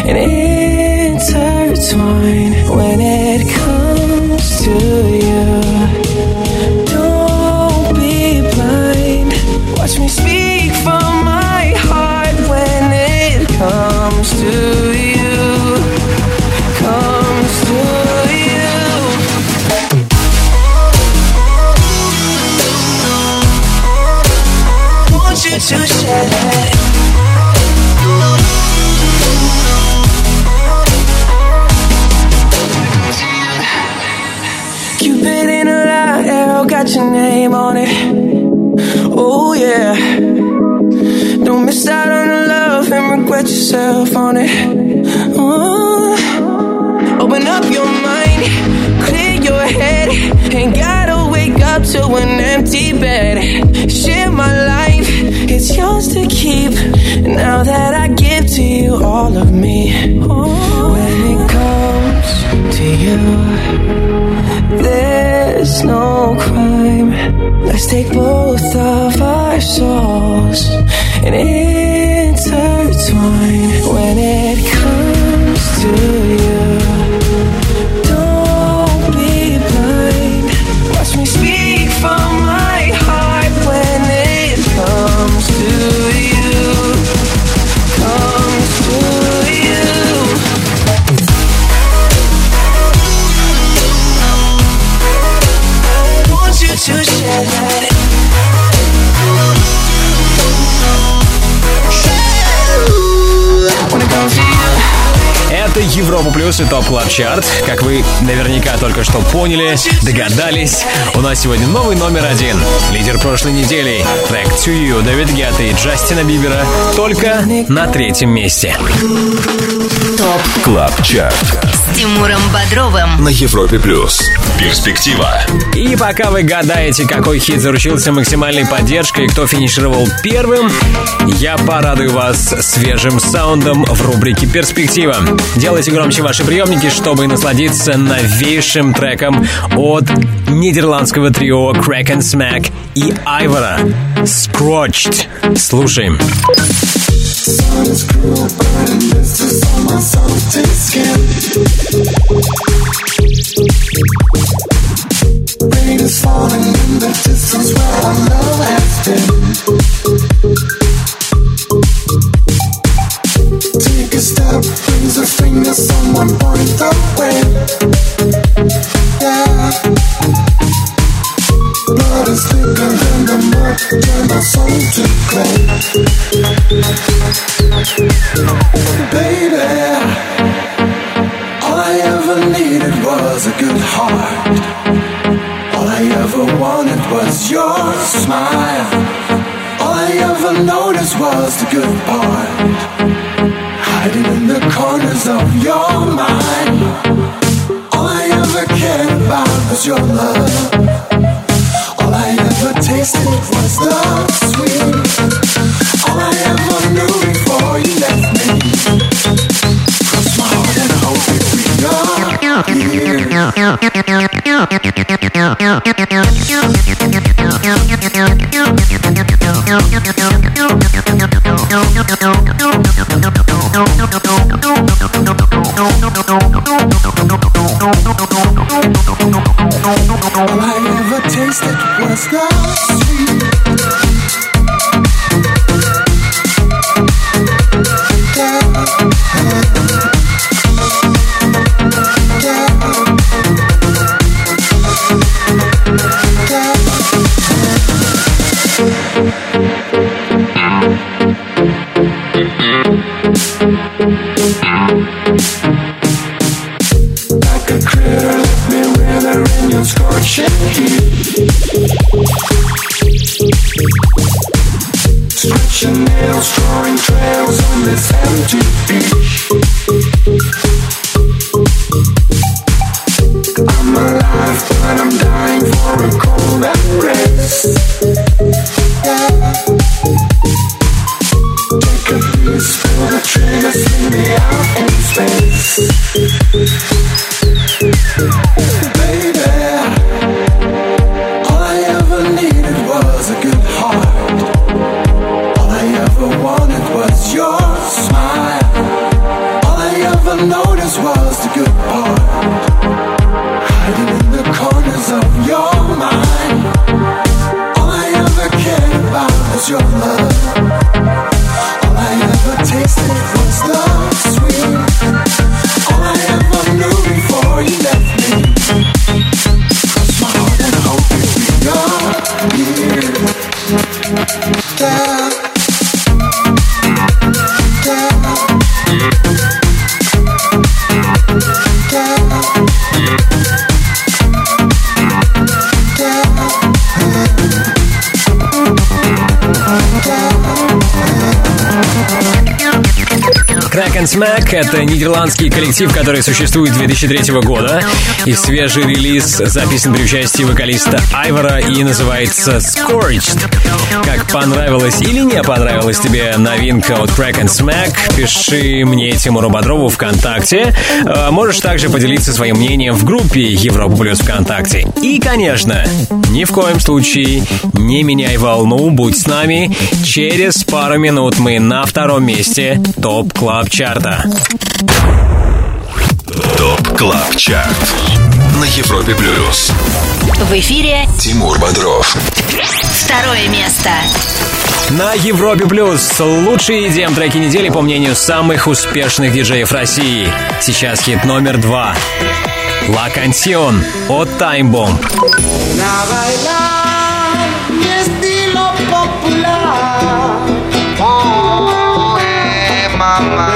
and intertwine when it comes to you. Don't be blind. Watch me speak to share. Cupid in a lie, arrow got your name on it. Oh yeah. Don't miss out on the love and regret yourself on it. Oh. Open up your mind, clear your head. Ain't gotta wake up to an empty bed. Share my life, yours to keep. Now that I give to you all of me. When it comes to you, there's no crime. Let's take both of our souls and intertwine Плюс и Top Club Chart. Как вы наверняка только что поняли, догадались, у нас сегодня новый номер один. Лидер прошлой недели. Трек To You Дэвид Гетта и Джастина Бибера только на третьем месте. Top Club Chart. с Тимуром Бодровым. На Европе плюс. Перспектива. И пока вы гадаете, какой хит заручился максимальной поддержкой и кто финишировал первым, я порадую вас свежим саундом в рубрике «Перспектива». Делайте громче ваши приемники, чтобы насладиться новейшим треком от нидерландского трио Crack and Smack и Айвора «Scrotched». Слушаем. Rain is falling in the distance where our love has been. A step, raise a finger, someone point the way. Yeah. Blood is thicker than the mud, turn my soul to clay. Baby, all I ever needed was a good heart. All I ever wanted was your smile. All I ever noticed was the good part. Hiding in the corners of your mind. All I ever cared about was your love. All I ever tasted was the sweet. All I All I ever tasted was the Smack — это нидерландский коллектив, который существует с 2003 года. Их свежий релиз записан при участии вокалиста Айвора и называется Scorched. Как понравилась или не понравилась тебе новинка от Crack and Smack, пиши мне Тимуру Бодрову ВКонтакте. Э, Можешь также поделиться своим мнением в группе Европа Плюс ВКонтакте. И, конечно, ни в коем случае не меняй волну, будь с нами. Через пару минут мы на втором месте Top Club Chart а. Top Club Chart на Европе Плюс. В эфире Тимур Бодров. второе место. На Европе Плюс лучшие EDM треки недели по мнению самых успешных диджеев России. Сейчас хит номер два. La Canción от Time Bomb. La bailar mi estilo popular. Oh, eh, mamá.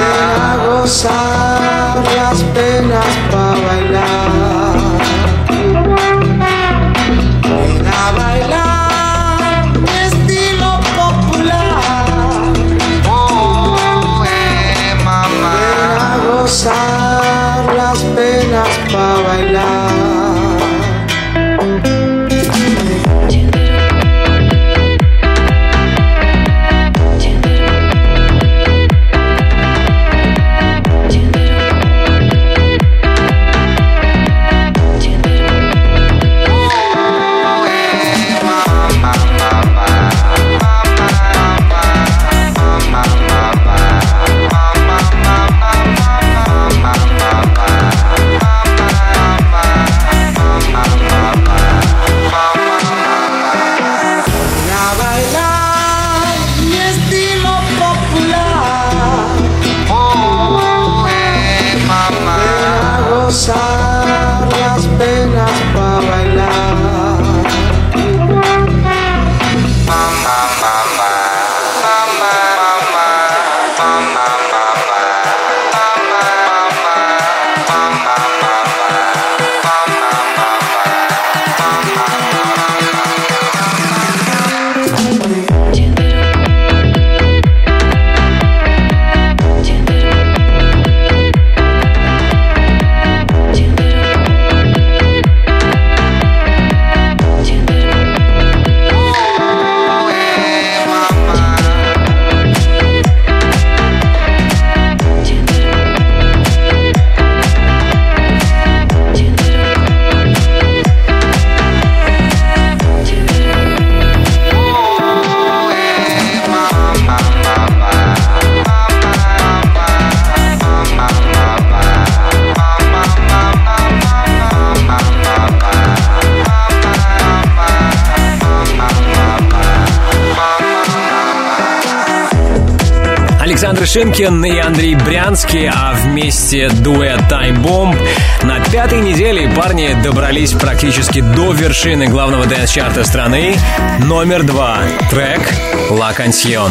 Шимкин и Андрей Брянский, а вместе дуэт Time Bomb. На пятой неделе парни добрались практически до вершины главного дэнс-чарта страны. Номер два. Трек «La Canción».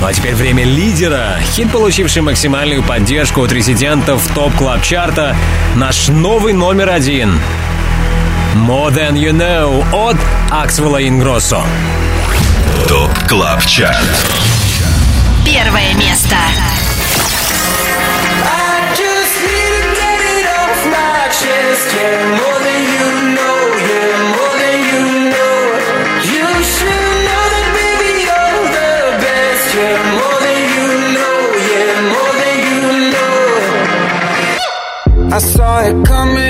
Ну а теперь время лидера. Хит, получивший максимальную поддержку от резидентов топ клаб чарта наш новый номер один. More Than You Know от Аксвелла Ингроссо. ТОП КЛАБ ЧАРТ Первое место. I just need to get it off my chest. Yeah, more than you know. Yeah, more than you know. You should know that, baby, you're the best. Yeah, more than you know. Yeah, more than you know. I saw it coming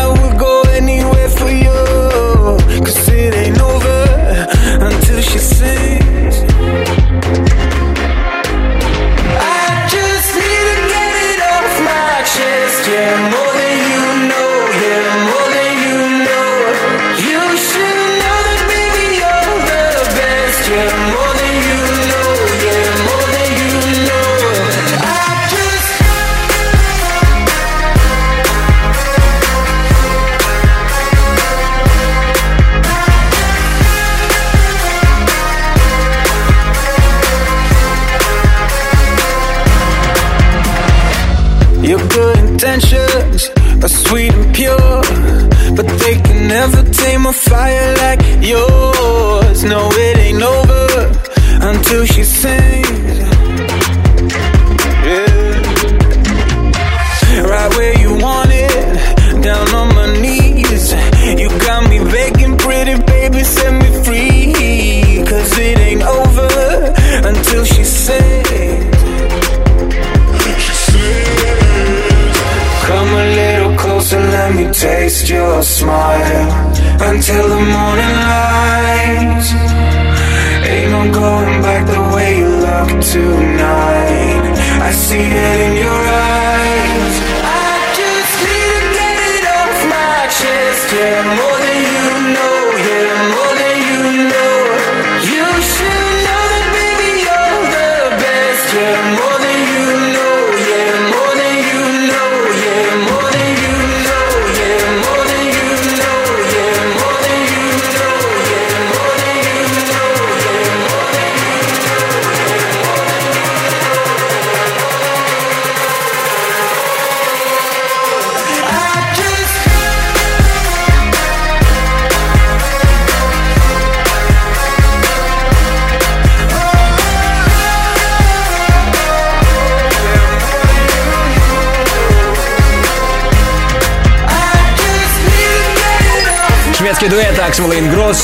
I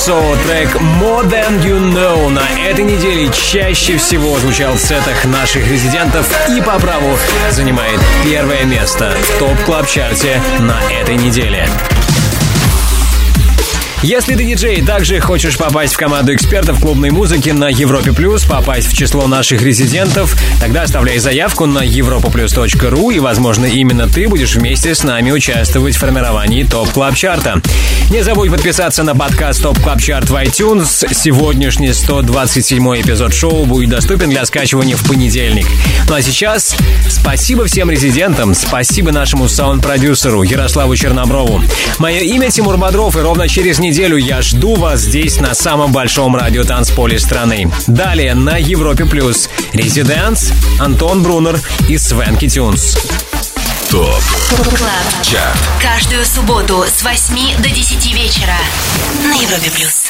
Ингроссо, трек More Than You Know на этой неделе чаще всего звучал в сетах наших резидентов и по праву занимает первое место в Top Club Chart е на этой неделе. Если ты диджей также хочешь попасть в команду экспертов клубной музыки на Европе Плюс, попасть в число наших резидентов, тогда оставляй заявку на europoplus.ru и, возможно, именно ты будешь вместе с нами участвовать в формировании Top Club Chart а. Не забудь подписаться на подкаст Top Club Chart в iTunes. Сегодняшний 127 эпизод шоу будет доступен для скачивания в понедельник. Ну а сейчас спасибо всем резидентам, спасибо нашему саунд-продюсеру Ярославу Черноброву. Мое имя Тимур Бодров, и ровно через неделю я жду вас здесь, на самом большом радио танцполе страны. Далее на Европе Плюс Residence, Антон Брунер и Swanky Tunes. Top Club. Chart Каждую субботу с 8 до 10 вечера на Европе плюс.